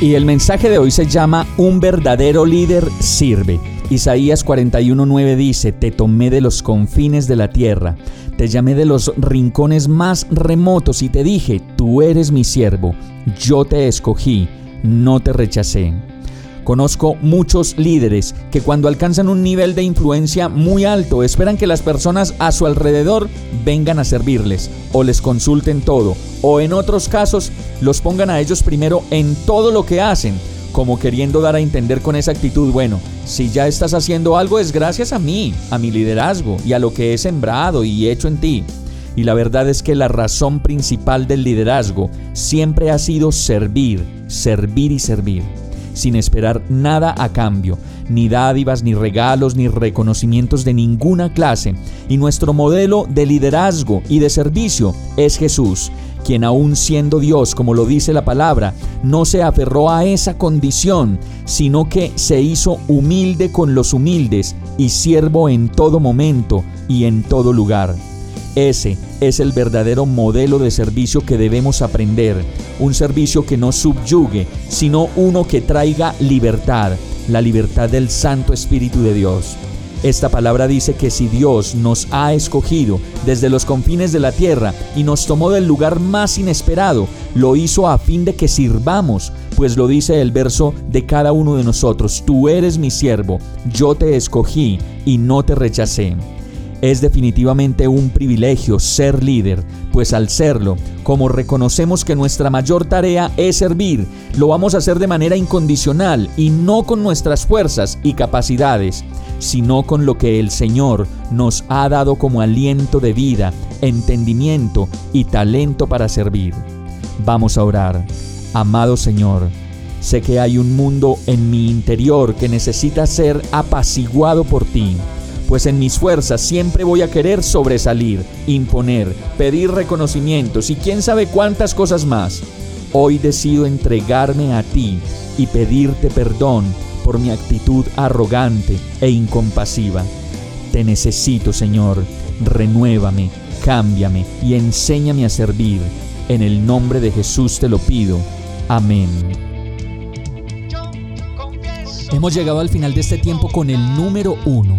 Y el mensaje de hoy se llama Un verdadero líder sirve. Isaías 41:9 dice, Te tomé de los confines de la tierra te llamé de los rincones más remotos y te dije, tú eres mi siervo, yo te escogí, no te rechacé. Conozco muchos líderes que cuando alcanzan un nivel de influencia muy alto esperan que las personas a su alrededor vengan a servirles o les consulten todo o en otros casos los pongan a ellos primero en todo lo que hacen como queriendo dar a entender con esa actitud, bueno, si ya estás haciendo algo es gracias a mí, a mi liderazgo y a lo que he sembrado y hecho en ti. Y la verdad es que la razón principal del liderazgo siempre ha sido servir, servir y servir, sin esperar nada a cambio, ni dádivas, ni regalos, ni reconocimientos de ninguna clase. Y nuestro modelo de liderazgo y de servicio es Jesús, quien aún siendo Dios, como lo dice la palabra, no se aferró a esa condición, sino que se hizo humilde con los humildes y siervo en todo momento y en todo lugar. Ese es el verdadero modelo de servicio que debemos aprender, un servicio que no subyugue, sino uno que traiga libertad, la libertad del Santo Espíritu de Dios. Esta palabra dice que si Dios nos ha escogido desde los confines de la tierra y nos tomó del lugar más inesperado, lo hizo a fin de que sirvamos, pues lo dice el verso de cada uno de nosotros, tú eres mi siervo, yo te escogí y no te rechacé. Es definitivamente un privilegio ser líder, pues al serlo, como reconocemos que nuestra mayor tarea es servir, lo vamos a hacer de manera incondicional y no con nuestras fuerzas y capacidades sino con lo que el Señor nos ha dado como aliento de vida, entendimiento y talento para servir. Vamos a orar. Amado Señor, sé que hay un mundo en mi interior que necesita ser apaciguado por ti, pues en mis fuerzas siempre voy a querer sobresalir, imponer, pedir reconocimientos y quién sabe cuántas cosas más. Hoy decido entregarme a ti y pedirte perdón por mi actitud arrogante e incompasiva. Te necesito, Señor. Renuévame, cámbiame y enséñame a servir. En el nombre de Jesús te lo pido. Amén. Hemos llegado al final de este tiempo con el número uno.